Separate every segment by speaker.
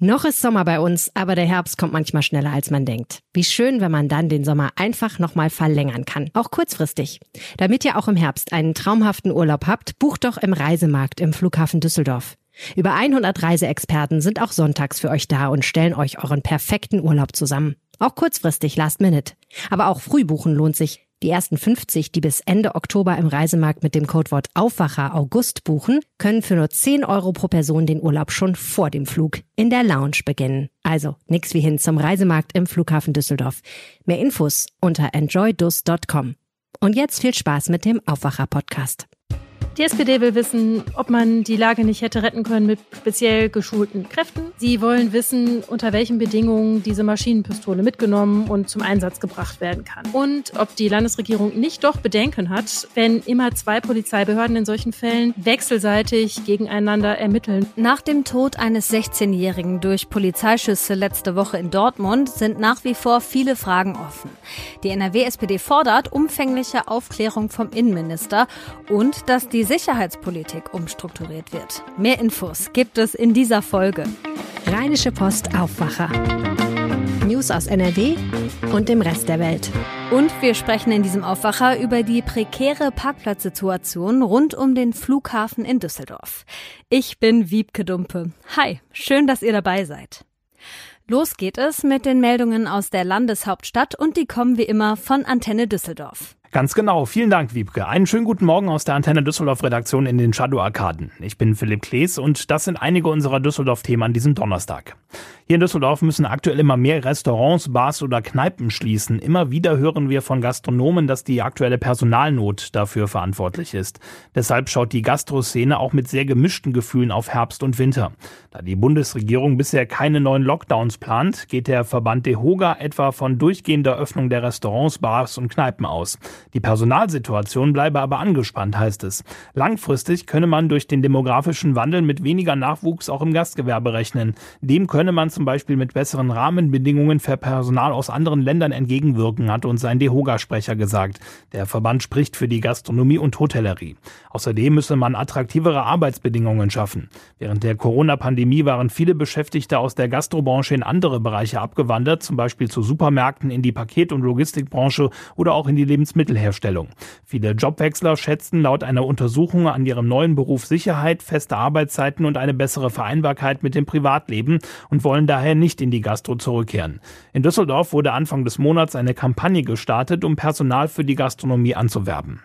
Speaker 1: Noch ist Sommer bei uns, aber der Herbst kommt manchmal schneller als man denkt. Wie schön, wenn man dann den Sommer einfach nochmal verlängern kann, auch kurzfristig. Damit ihr auch im Herbst einen traumhaften Urlaub habt, bucht doch im Reisemarkt im Flughafen Düsseldorf. Über 100 Reiseexperten sind auch sonntags für euch da und stellen euch euren perfekten Urlaub zusammen. Auch kurzfristig, last minute. Aber auch früh buchen lohnt sich. Die ersten 50, die bis Ende Oktober im Reisemarkt mit dem Codewort Aufwacher August buchen, können für nur 10 Euro pro Person den Urlaub schon vor dem Flug in der Lounge beginnen. Also nix wie hin zum Reisemarkt im Flughafen Düsseldorf. Mehr Infos unter enjoydus.com. Und jetzt viel Spaß mit dem Aufwacher Podcast.
Speaker 2: Die SPD will wissen, ob man die Lage nicht hätte retten können mit speziell geschulten Kräften. Sie wollen wissen, unter welchen Bedingungen diese Maschinenpistole mitgenommen und zum Einsatz gebracht werden kann. Und ob die Landesregierung nicht doch Bedenken hat, wenn immer zwei Polizeibehörden in solchen Fällen wechselseitig gegeneinander ermitteln.
Speaker 3: Nach dem Tod eines 16-Jährigen durch Polizeischüsse letzte Woche in Dortmund sind nach wie vor viele Fragen offen. Die NRW-SPD fordert umfängliche Aufklärung vom Innenminister und dass die Sicherheitspolitik umstrukturiert wird. Mehr Infos gibt es in dieser Folge.
Speaker 1: Rheinische Post Aufwacher. News aus NRW und dem Rest der Welt.
Speaker 3: Und wir sprechen in diesem Aufwacher über die prekäre Parkplatzsituation rund um den Flughafen in Düsseldorf. Ich bin Wiebke Dumpe. Hi, schön, dass ihr dabei seid. Los geht es mit den Meldungen aus der Landeshauptstadt und die kommen wie immer von Antenne Düsseldorf.
Speaker 4: Ganz genau. Vielen Dank, Wiebke. Einen schönen guten Morgen aus der Antenne Düsseldorf Redaktion in den Shadow Arkaden. Ich bin Philipp Klees und das sind einige unserer Düsseldorf-Themen an diesem Donnerstag. Hier in Düsseldorf müssen aktuell immer mehr Restaurants, Bars oder Kneipen schließen. Immer wieder hören wir von Gastronomen, dass die aktuelle Personalnot dafür verantwortlich ist. Deshalb schaut die Gastroszene auch mit sehr gemischten Gefühlen auf Herbst und Winter. Da die Bundesregierung bisher keine neuen Lockdowns plant, geht der Verband DEHOGA etwa von durchgehender Öffnung der Restaurants, Bars und Kneipen aus. Die Personalsituation bleibe aber angespannt, heißt es. Langfristig könne man durch den demografischen Wandel mit weniger Nachwuchs auch im Gastgewerbe rechnen. Dem könne man zum Beispiel mit besseren Rahmenbedingungen für Personal aus anderen Ländern entgegenwirken, hat uns ein DEHOGA-Sprecher gesagt. Der Verband spricht für die Gastronomie und Hotellerie. Außerdem müsse man attraktivere Arbeitsbedingungen schaffen. Während der Corona-Pandemie waren viele Beschäftigte aus der Gastrobranche in andere Bereiche abgewandert, zum Beispiel zu Supermärkten, in die Paket- und Logistikbranche oder auch in die Lebensmittelherstellung. Viele Jobwechsler schätzten laut einer Untersuchung an ihrem neuen Beruf Sicherheit, feste Arbeitszeiten und eine bessere Vereinbarkeit mit dem Privatleben und wollen daher nicht in die Gastro zurückkehren. In Düsseldorf wurde Anfang des Monats eine Kampagne gestartet, um Personal für die Gastronomie anzuwerben.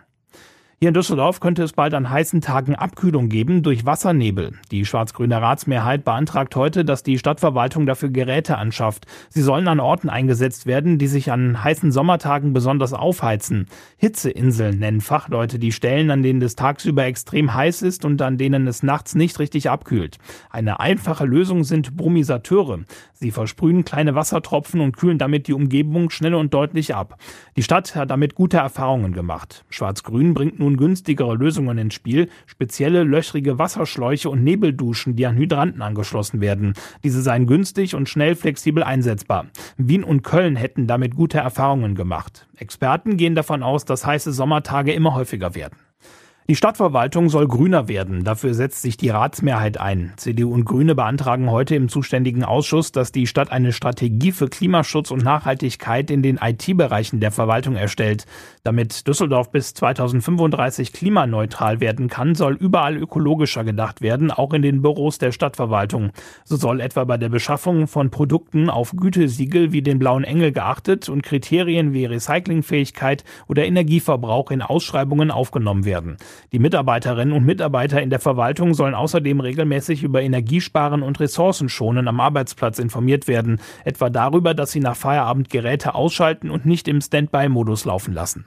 Speaker 4: Hier in Düsseldorf könnte es bald an heißen Tagen Abkühlung geben durch Wassernebel. Die schwarz-grüne Ratsmehrheit beantragt heute, dass die Stadtverwaltung dafür Geräte anschafft. Sie sollen an Orten eingesetzt werden, die sich an heißen Sommertagen besonders aufheizen. Hitzeinseln nennen Fachleute die Stellen, an denen es tagsüber extrem heiß ist und an denen es nachts nicht richtig abkühlt. Eine einfache Lösung sind Brumisateure. Sie versprühen kleine Wassertropfen und kühlen damit die Umgebung schnell und deutlich ab. Die Stadt hat damit gute Erfahrungen gemacht. Schwarz-Grün bringt nun günstigere Lösungen ins Spiel, spezielle löchrige Wasserschläuche und Nebelduschen, die an Hydranten angeschlossen werden. Diese seien günstig und schnell flexibel einsetzbar. Wien und Köln hätten damit gute Erfahrungen gemacht. Experten gehen davon aus, dass heiße Sommertage immer häufiger werden. Die Stadtverwaltung soll grüner werden. Dafür setzt sich die Ratsmehrheit ein. CDU und Grüne beantragen heute im zuständigen Ausschuss, dass die Stadt eine Strategie für Klimaschutz und Nachhaltigkeit in den IT-Bereichen der Verwaltung erstellt. Damit Düsseldorf bis 2035 klimaneutral werden kann, soll überall ökologischer gedacht werden, auch in den Büros der Stadtverwaltung. So soll etwa bei der Beschaffung von Produkten auf Gütesiegel wie den blauen Engel geachtet und Kriterien wie Recyclingfähigkeit oder Energieverbrauch in Ausschreibungen aufgenommen werden. Die Mitarbeiterinnen und Mitarbeiter in der Verwaltung sollen außerdem regelmäßig über Energiesparen und Ressourcenschonen am Arbeitsplatz informiert werden, etwa darüber, dass sie nach Feierabend Geräte ausschalten und nicht im Standby-Modus laufen lassen.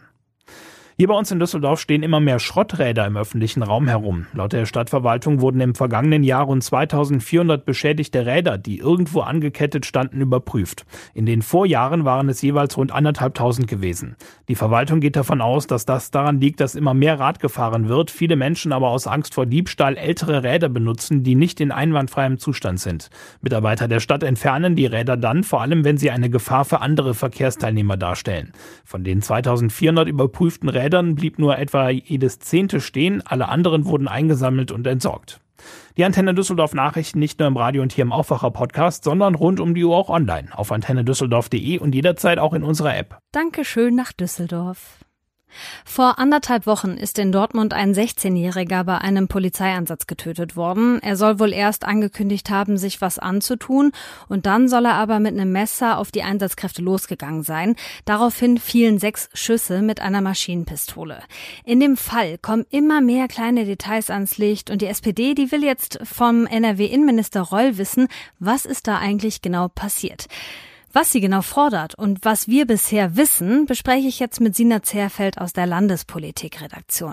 Speaker 4: Hier bei uns in Düsseldorf stehen immer mehr Schrotträder im öffentlichen Raum herum. Laut der Stadtverwaltung wurden im vergangenen Jahr rund 2400 beschädigte Räder, die irgendwo angekettet standen, überprüft. In den Vorjahren waren es jeweils rund anderthalbtausend gewesen. Die Verwaltung geht davon aus, dass das daran liegt, dass immer mehr Rad gefahren wird, viele Menschen aber aus Angst vor Diebstahl ältere Räder benutzen, die nicht in einwandfreiem Zustand sind. Mitarbeiter der Stadt entfernen die Räder dann, vor allem wenn sie eine Gefahr für andere Verkehrsteilnehmer darstellen. Von den 2400 überprüften Rädern Rädern blieb nur etwa jedes zehnte stehen, alle anderen wurden eingesammelt und entsorgt. Die Antenne Düsseldorf Nachrichten nicht nur im Radio und hier im Aufwacher Podcast, sondern rund um die Uhr auch online auf antennedüsseldorf.de und jederzeit auch in unserer App.
Speaker 3: Dankeschön nach Düsseldorf. Vor anderthalb Wochen ist in Dortmund ein 16-Jähriger bei einem Polizeieinsatz getötet worden. Er soll wohl erst angekündigt haben, sich was anzutun, und dann soll er aber mit einem Messer auf die Einsatzkräfte losgegangen sein. Daraufhin fielen sechs Schüsse mit einer Maschinenpistole. In dem Fall kommen immer mehr kleine Details ans Licht und die SPD, die will jetzt vom NRW-Innenminister Reul wissen, was ist da eigentlich genau passiert. Was sie genau fordert und was wir bisher wissen, bespreche ich jetzt mit Sina Zerfeld aus der Landespolitikredaktion.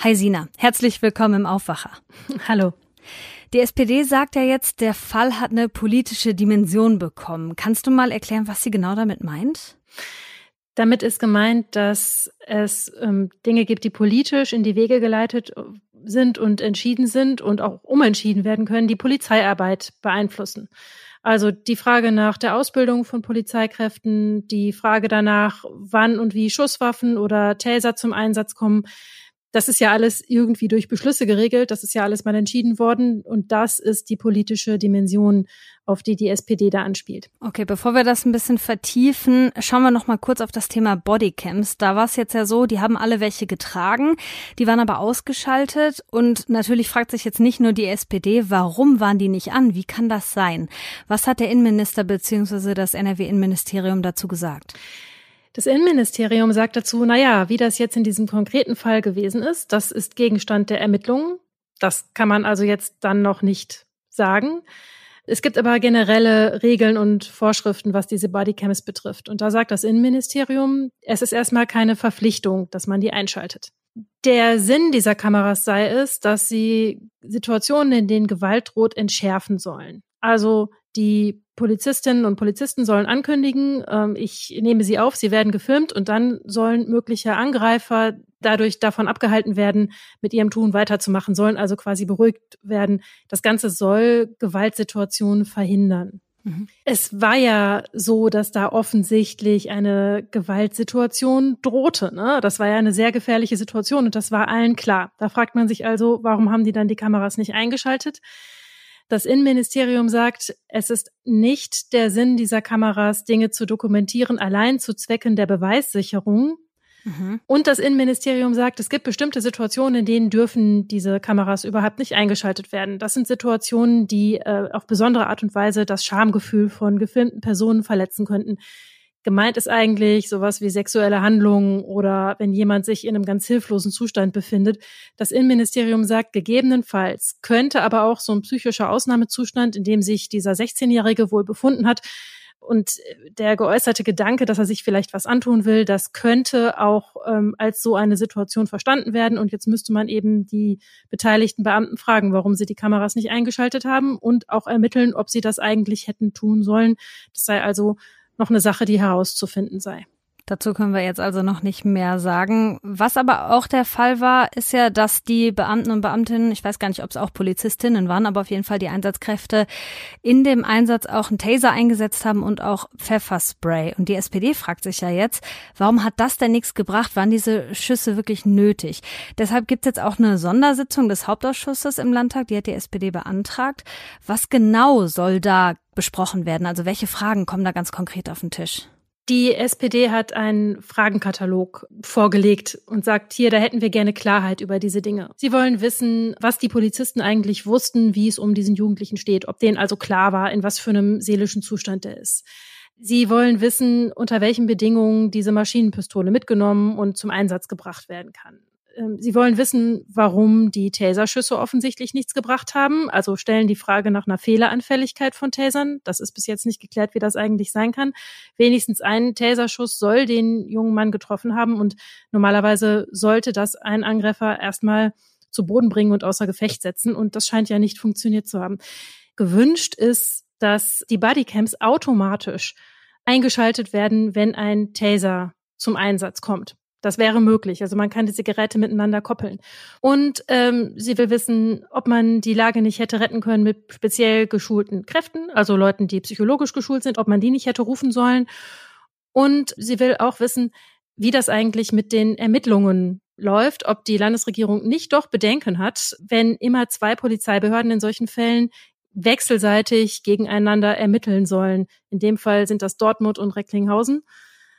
Speaker 3: Hi Sina, herzlich willkommen im Aufwacher.
Speaker 2: Hallo.
Speaker 3: Die SPD sagt ja jetzt, der Fall hat eine politische Dimension bekommen. Kannst du mal erklären, was sie genau damit meint?
Speaker 2: Damit ist gemeint, dass es ähm, Dinge gibt, die politisch in die Wege geleitet sind und entschieden sind und auch umentschieden werden können, die Polizeiarbeit beeinflussen. Also die Frage nach der Ausbildung von Polizeikräften, die Frage danach, wann und wie Schusswaffen oder Taser zum Einsatz kommen, das ist ja alles irgendwie durch Beschlüsse geregelt. Das ist ja alles mal entschieden worden. Und das ist die politische Dimension, auf die die SPD da anspielt.
Speaker 3: Okay, bevor wir das ein bisschen vertiefen, schauen wir noch mal kurz auf das Thema Bodycams. Da war es jetzt ja so, die haben alle welche getragen, die waren aber ausgeschaltet. Und natürlich fragt sich jetzt nicht nur die SPD, warum waren die nicht an? Wie kann das sein? Was hat der Innenminister bzw. das NRW-Innenministerium dazu gesagt?
Speaker 2: Das Innenministerium sagt dazu, na ja, wie das jetzt in diesem konkreten Fall gewesen ist, das ist Gegenstand der Ermittlungen. Das kann man also jetzt dann noch nicht sagen. Es gibt aber generelle Regeln und Vorschriften, was diese Bodycams betrifft. Und da sagt das Innenministerium, es ist erstmal keine Verpflichtung, dass man die einschaltet. Der Sinn dieser Kameras sei es, dass sie Situationen, in denen Gewalt droht, entschärfen sollen. Also die Polizistinnen und Polizisten sollen ankündigen, ähm, ich nehme sie auf, sie werden gefilmt und dann sollen mögliche Angreifer dadurch davon abgehalten werden, mit ihrem Tun weiterzumachen, sollen also quasi beruhigt werden. Das Ganze soll Gewaltsituationen verhindern. Mhm. Es war ja so, dass da offensichtlich eine Gewaltsituation drohte. Ne? Das war ja eine sehr gefährliche Situation und das war allen klar. Da fragt man sich also, warum haben die dann die Kameras nicht eingeschaltet? Das Innenministerium sagt, es ist nicht der Sinn dieser Kameras, Dinge zu dokumentieren, allein zu Zwecken der Beweissicherung. Mhm. Und das Innenministerium sagt, es gibt bestimmte Situationen, in denen dürfen diese Kameras überhaupt nicht eingeschaltet werden. Das sind Situationen, die äh, auf besondere Art und Weise das Schamgefühl von gefilmten Personen verletzen könnten. Gemeint ist eigentlich sowas wie sexuelle Handlungen oder wenn jemand sich in einem ganz hilflosen Zustand befindet. Das Innenministerium sagt, gegebenenfalls könnte aber auch so ein psychischer Ausnahmezustand, in dem sich dieser 16-Jährige wohl befunden hat, und der geäußerte Gedanke, dass er sich vielleicht was antun will, das könnte auch ähm, als so eine Situation verstanden werden. Und jetzt müsste man eben die beteiligten Beamten fragen, warum sie die Kameras nicht eingeschaltet haben und auch ermitteln, ob sie das eigentlich hätten tun sollen. Das sei also noch eine Sache, die herauszufinden sei.
Speaker 3: Dazu können wir jetzt also noch nicht mehr sagen. Was aber auch der Fall war, ist ja, dass die Beamten und Beamtinnen, ich weiß gar nicht, ob es auch Polizistinnen waren, aber auf jeden Fall die Einsatzkräfte in dem Einsatz auch einen Taser eingesetzt haben und auch Pfefferspray. Und die SPD fragt sich ja jetzt, warum hat das denn nichts gebracht? Waren diese Schüsse wirklich nötig? Deshalb gibt es jetzt auch eine Sondersitzung des Hauptausschusses im Landtag, die hat die SPD beantragt. Was genau soll da besprochen werden? Also welche Fragen kommen da ganz konkret auf den Tisch?
Speaker 2: Die SPD hat einen Fragenkatalog vorgelegt und sagt, hier, da hätten wir gerne Klarheit über diese Dinge. Sie wollen wissen, was die Polizisten eigentlich wussten, wie es um diesen Jugendlichen steht, ob denen also klar war, in was für einem seelischen Zustand er ist. Sie wollen wissen, unter welchen Bedingungen diese Maschinenpistole mitgenommen und zum Einsatz gebracht werden kann. Ähm, sie wollen wissen, warum die Taserschüsse offensichtlich nichts gebracht haben. Also stellen die Frage nach einer Fehleranfälligkeit von Tasern. Das ist bis jetzt nicht geklärt, wie das eigentlich sein kann. Wenigstens ein Taserschuss soll den jungen Mann getroffen haben und normalerweise sollte das ein Angreifer erstmal zu Boden bringen und außer Gefecht setzen. Und das scheint ja nicht funktioniert zu haben. Gewünscht ist, dass die Bodycams automatisch eingeschaltet werden, wenn ein Taser zum Einsatz kommt. Das wäre möglich. Also man kann diese Geräte miteinander koppeln. Und ähm, sie will wissen, ob man die Lage nicht hätte retten können mit speziell geschulten Kräften, also Leuten, die psychologisch geschult sind, ob man die nicht hätte rufen sollen. Und sie will auch wissen, wie das eigentlich mit den Ermittlungen läuft, ob die Landesregierung nicht doch Bedenken hat, wenn immer zwei Polizeibehörden in solchen Fällen wechselseitig gegeneinander ermitteln sollen. In dem Fall sind das Dortmund und Recklinghausen.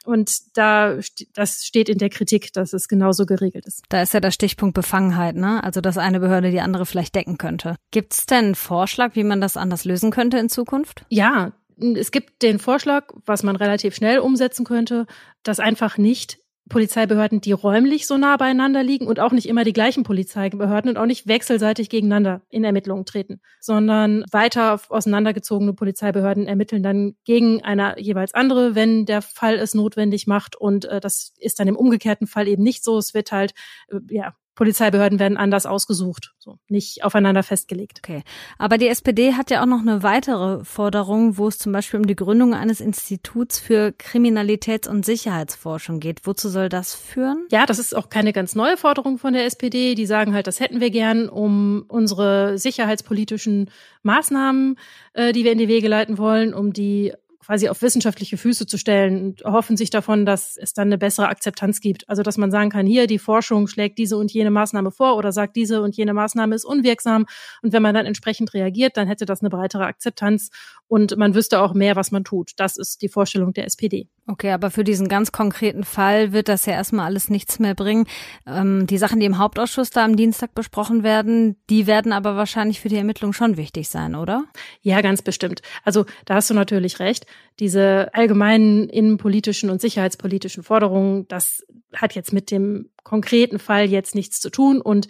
Speaker 2: Und da, das steht in der Kritik, dass es genauso geregelt ist.
Speaker 3: Da ist ja der Stichpunkt Befangenheit, ne? Also, dass eine Behörde die andere vielleicht decken könnte. Gibt es denn einen Vorschlag, wie man das anders lösen könnte in Zukunft?
Speaker 2: Ja, es gibt den Vorschlag, was man relativ schnell umsetzen könnte, dass einfach nicht Polizeibehörden, die räumlich so nah beieinander liegen und auch nicht immer die gleichen Polizeibehörden und auch nicht wechselseitig gegeneinander in Ermittlungen treten, sondern weiter auseinandergezogene Polizeibehörden ermitteln dann gegen eine jeweils andere, wenn der Fall es notwendig macht. Und äh, das ist dann im umgekehrten Fall eben nicht so. Es wird halt äh, ja Polizeibehörden werden anders ausgesucht, so nicht aufeinander festgelegt.
Speaker 3: Okay. Aber die SPD hat ja auch noch eine weitere Forderung, wo es zum Beispiel um die Gründung eines Instituts für Kriminalitäts- und Sicherheitsforschung geht. Wozu soll das führen?
Speaker 2: Ja, das ist auch keine ganz neue Forderung von der SPD. Die sagen halt, das hätten wir gern, um unsere sicherheitspolitischen Maßnahmen, äh, die wir in die Wege leiten wollen, um die quasi auf wissenschaftliche Füße zu stellen und hoffen sich davon, dass es dann eine bessere Akzeptanz gibt. Also dass man sagen kann, hier die Forschung schlägt diese und jene Maßnahme vor oder sagt, diese und jene Maßnahme ist unwirksam. Und wenn man dann entsprechend reagiert, dann hätte das eine breitere Akzeptanz und man wüsste auch mehr, was man tut. Das ist die Vorstellung der SPD.
Speaker 3: Okay, aber für diesen ganz konkreten Fall wird das ja erstmal alles nichts mehr bringen. Ähm, die Sachen, die im Hauptausschuss da am Dienstag besprochen werden, die werden aber wahrscheinlich für die Ermittlung schon wichtig sein, oder?
Speaker 2: Ja, ganz bestimmt. Also da hast du natürlich recht. Diese allgemeinen innenpolitischen und sicherheitspolitischen Forderungen, das hat jetzt mit dem konkreten Fall jetzt nichts zu tun und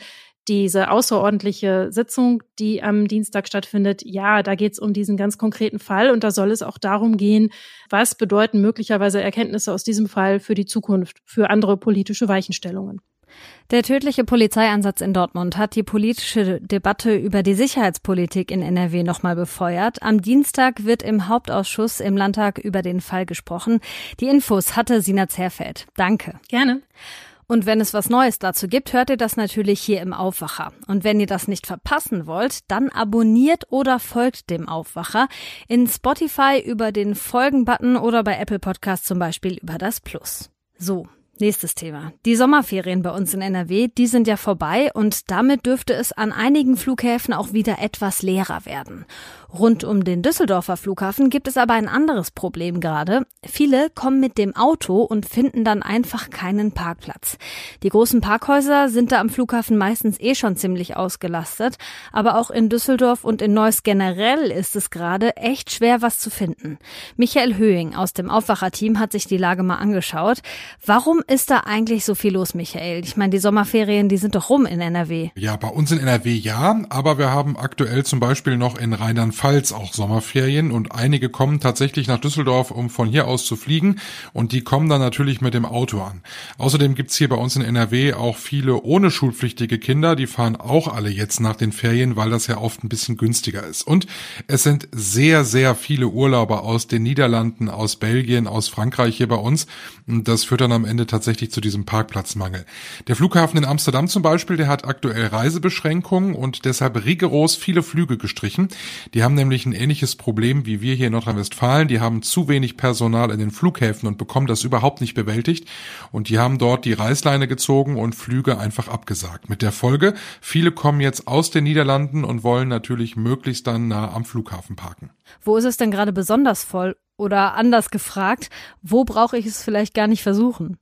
Speaker 2: diese außerordentliche Sitzung, die am Dienstag stattfindet, ja, da geht es um diesen ganz konkreten Fall und da soll es auch darum gehen, was bedeuten möglicherweise Erkenntnisse aus diesem Fall für die Zukunft, für andere politische Weichenstellungen.
Speaker 3: Der tödliche Polizeieinsatz in Dortmund hat die politische Debatte über die Sicherheitspolitik in NRW nochmal befeuert. Am Dienstag wird im Hauptausschuss im Landtag über den Fall gesprochen. Die Infos hatte Sina Zerfeld. Danke.
Speaker 2: Gerne.
Speaker 3: Und wenn es was Neues dazu gibt, hört ihr das natürlich hier im Aufwacher. Und wenn ihr das nicht verpassen wollt, dann abonniert oder folgt dem Aufwacher in Spotify über den Folgen-Button oder bei Apple Podcast zum Beispiel über das Plus. So, Nächstes Thema. Die Sommerferien bei uns in NRW, die sind ja vorbei und damit dürfte es an einigen Flughäfen auch wieder etwas leerer werden. Rund um den Düsseldorfer Flughafen gibt es aber ein anderes Problem gerade. Viele kommen mit dem Auto und finden dann einfach keinen Parkplatz. Die großen Parkhäuser sind da am Flughafen meistens eh schon ziemlich ausgelastet, aber auch in Düsseldorf und in Neuss generell ist es gerade echt schwer, was zu finden. Michael Höhing aus dem Aufwacherteam hat sich die Lage mal angeschaut. Warum ist da eigentlich so viel los, Michael? Ich meine, die Sommerferien, die sind doch rum in NRW.
Speaker 5: Ja, bei uns in NRW ja, aber wir haben aktuell zum Beispiel noch in Rheinland-Pfalz auch Sommerferien und einige kommen tatsächlich nach Düsseldorf, um von hier aus zu fliegen und die kommen dann natürlich mit dem Auto an. Außerdem gibt's hier bei uns in NRW auch viele ohne schulpflichtige Kinder, die fahren auch alle jetzt nach den Ferien, weil das ja oft ein bisschen günstiger ist. Und es sind sehr, sehr viele Urlauber aus den Niederlanden, aus Belgien, aus Frankreich hier bei uns. Und das führt dann am Ende tatsächlich zu diesem Parkplatzmangel. Der Flughafen in Amsterdam zum Beispiel, der hat aktuell Reisebeschränkungen und deshalb rigoros viele Flüge gestrichen. Die haben nämlich ein ähnliches Problem wie wir hier in Nordrhein-Westfalen. Die haben zu wenig Personal in den Flughäfen und bekommen das überhaupt nicht bewältigt. Und die haben dort die Reißleine gezogen und Flüge einfach abgesagt. Mit der Folge, viele kommen jetzt aus den Niederlanden und wollen natürlich möglichst dann nah am Flughafen parken.
Speaker 3: Wo ist es denn gerade besonders voll? Oder anders gefragt, wo brauche ich es vielleicht gar nicht versuchen?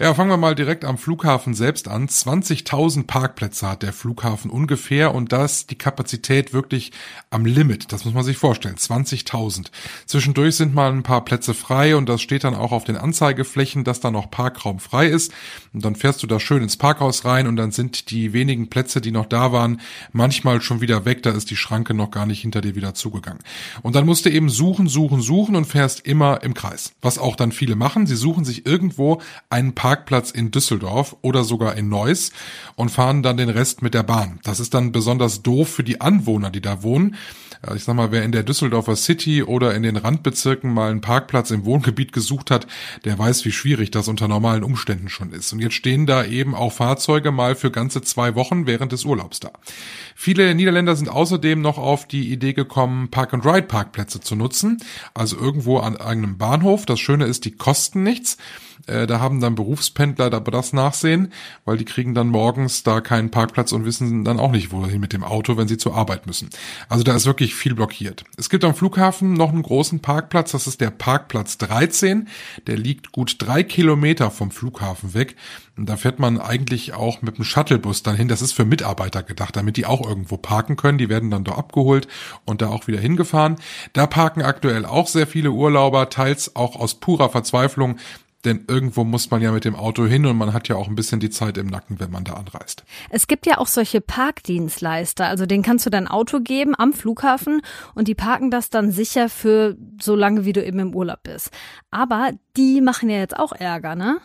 Speaker 5: Ja, fangen wir mal direkt am Flughafen selbst an. 20.000 Parkplätze hat der Flughafen ungefähr und da ist die Kapazität wirklich am Limit. Das muss man sich vorstellen. 20.000. Zwischendurch sind mal ein paar Plätze frei und das steht dann auch auf den Anzeigeflächen, dass da noch Parkraum frei ist. Und dann fährst du da schön ins Parkhaus rein und dann sind die wenigen Plätze, die noch da waren, manchmal schon wieder weg. Da ist die Schranke noch gar nicht hinter dir wieder zugegangen. Und dann musst du eben suchen, suchen, suchen und fährst immer im Kreis. Was auch dann viele machen. Sie suchen sich irgendwo einen Parkplatz in Düsseldorf oder sogar in Neuss und fahren dann den Rest mit der Bahn. Das ist dann besonders doof für die Anwohner, die da wohnen, Ich sag mal, wer in der Düsseldorfer City oder in den Randbezirken mal einen Parkplatz im Wohngebiet gesucht hat, der weiß, wie schwierig das unter normalen Umständen schon ist. Und jetzt stehen da eben auch Fahrzeuge mal für ganze zwei Wochen während des Urlaubs da. Viele Niederländer sind außerdem noch auf die Idee gekommen, Park-and-Ride-Parkplätze zu nutzen, also irgendwo an einem Bahnhof. Das Schöne ist, die kosten nichts. Äh, da haben dann Berufspendler da das Nachsehen, weil die kriegen dann morgens da keinen Parkplatz und wissen dann auch nicht, wohin mit dem Auto, wenn sie zur Arbeit müssen. Also da ist wirklich viel blockiert. Es gibt am Flughafen noch einen großen Parkplatz, das ist der Parkplatz 13. Der liegt gut drei Kilometer vom Flughafen weg. Und da fährt man eigentlich auch mit dem Shuttlebus dann hin. Das ist für Mitarbeiter gedacht, damit die auch irgendwo parken können. Die werden dann da abgeholt und da auch wieder hingefahren. Da parken aktuell auch sehr viele Urlauber, teils auch aus purer Verzweiflung, denn irgendwo muss man ja mit dem Auto hin und man hat ja auch ein bisschen die Zeit im Nacken, wenn man da anreist.
Speaker 3: Es gibt ja auch solche Parkdienstleister, also denen kannst du dein Auto geben am Flughafen und die parken das dann sicher für so lange, wie du eben im Urlaub bist. Aber die machen ja jetzt auch Ärger, ne?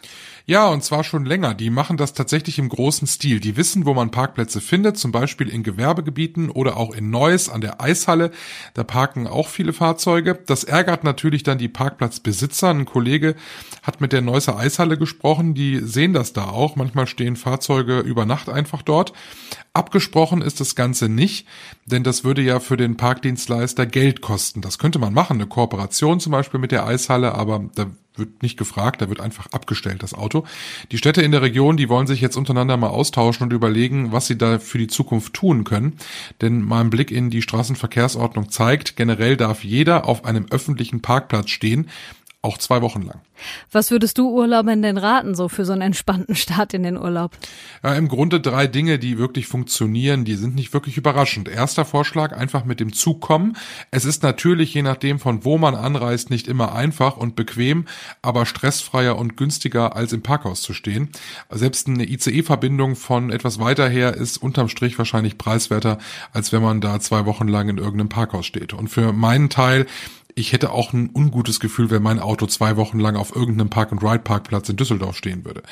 Speaker 5: Ja, und zwar schon länger. Die machen das tatsächlich im großen Stil. Die wissen, wo man Parkplätze findet, zum Beispiel in Gewerbegebieten oder auch in Neuss an der Eishalle. Da parken auch viele Fahrzeuge. Das ärgert natürlich dann die Parkplatzbesitzer. Ein Kollege hat mit der Neusser Eishalle gesprochen. Die sehen das da auch. Manchmal stehen Fahrzeuge über Nacht einfach dort. Abgesprochen ist das Ganze nicht, denn das würde ja für den Parkdienstleister Geld kosten. Das könnte man machen, eine Kooperation zum Beispiel mit der Eishalle, aber da wird nicht gefragt, da wird einfach abgestellt, das Auto. Die Städte in der Region, die wollen sich jetzt untereinander mal austauschen und überlegen, was sie da für die Zukunft tun können. Denn mein Blick in die Straßenverkehrsordnung zeigt, generell darf jeder auf einem öffentlichen Parkplatz stehen, auch zwei Wochen lang.
Speaker 3: Was würdest du Urlaubern denn raten, so für so einen entspannten Start in den Urlaub?
Speaker 5: Ja, Im Grunde drei Dinge, die wirklich funktionieren, die sind nicht wirklich überraschend. Erster Vorschlag, einfach mit dem Zug kommen. Es ist natürlich, je nachdem von wo man anreist, nicht immer einfach und bequem, aber stressfreier und günstiger als im Parkhaus zu stehen. Selbst eine ICE-Verbindung von etwas weiter her ist unterm Strich wahrscheinlich preiswerter, als wenn man da zwei Wochen lang in irgendeinem Parkhaus steht. Und für meinen Teil ich hätte auch ein ungutes Gefühl, wenn mein Auto zwei Wochen lang auf irgendeinem Park-and-Ride-Parkplatz in Düsseldorf stehen würde.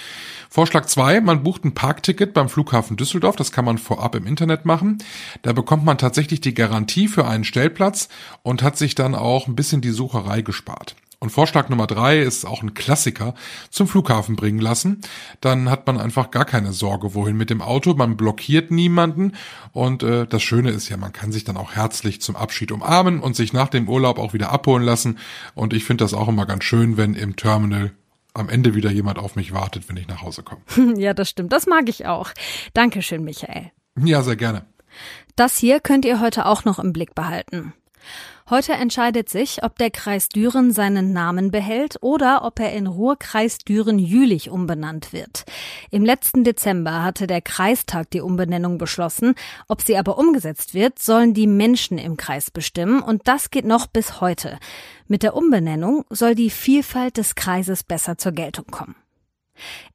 Speaker 5: Vorschlag zwei: man bucht ein Parkticket beim Flughafen Düsseldorf, das kann man vorab im Internet machen. Da bekommt man tatsächlich die Garantie für einen Stellplatz und hat sich dann auch ein bisschen die Sucherei gespart. Und Vorschlag Nummer drei ist auch ein Klassiker, zum Flughafen bringen lassen. Dann hat man einfach gar keine Sorge, wohin mit dem Auto. Man blockiert niemanden. Und äh, das Schöne ist ja, man kann sich dann auch herzlich zum Abschied umarmen und sich nach dem Urlaub auch wieder abholen lassen. Und ich finde das auch immer ganz schön, wenn im Terminal am Ende wieder jemand auf mich wartet, wenn ich nach Hause komme.
Speaker 3: Ja, das stimmt. Das mag ich auch. Dankeschön, Michael.
Speaker 5: Ja, sehr gerne.
Speaker 3: Das hier könnt ihr heute auch noch im Blick behalten. Heute entscheidet sich, ob der Kreis Düren seinen Namen behält oder ob er in Ruhrkreis Düren-Jülich umbenannt wird. Im letzten Dezember hatte der Kreistag die Umbenennung beschlossen. Ob sie aber umgesetzt wird, sollen die Menschen im Kreis bestimmen und das geht noch bis heute. Mit der Umbenennung soll die Vielfalt des Kreises besser zur Geltung kommen.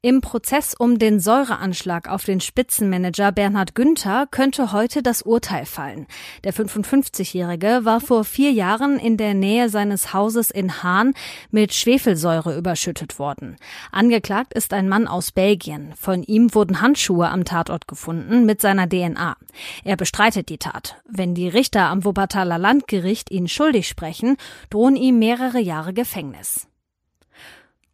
Speaker 3: Im Prozess um den Säureanschlag auf den Spitzenmanager Bernhard Günther könnte heute das Urteil fallen. Der 55-Jährige war vor vier Jahren in der Nähe seines Hauses in Hahn mit Schwefelsäure überschüttet worden. Angeklagt ist ein Mann aus Belgien. Von ihm wurden Handschuhe am Tatort gefunden mit seiner DNA. Er bestreitet die Tat. Wenn die Richter am Wuppertaler Landgericht ihn schuldig sprechen, drohen ihm mehrere Jahre Gefängnis.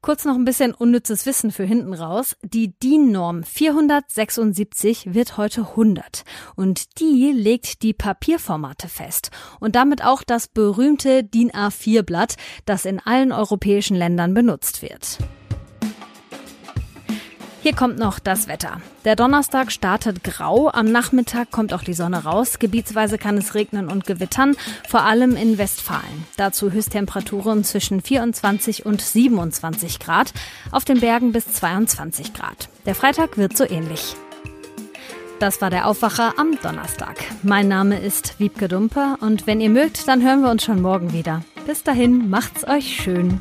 Speaker 3: Kurz noch ein bisschen unnützes Wissen für hinten raus. Die DIN-Norm 476 wird heute 100 und die legt die Papierformate fest und damit auch das berühmte DIN A4-Blatt, das in allen europäischen Ländern benutzt wird. Hier kommt noch das Wetter. Der Donnerstag startet grau, am Nachmittag kommt auch die Sonne raus, gebietsweise kann es regnen und gewittern, vor allem in Westfalen. Dazu Höchsttemperaturen zwischen 24 und 27 Grad, auf den Bergen bis 22 Grad. Der Freitag wird so ähnlich. Das war der Aufwacher am Donnerstag. Mein Name ist Wiebke Dumpe und wenn ihr mögt, dann hören wir uns schon morgen wieder. Bis dahin, macht's euch schön.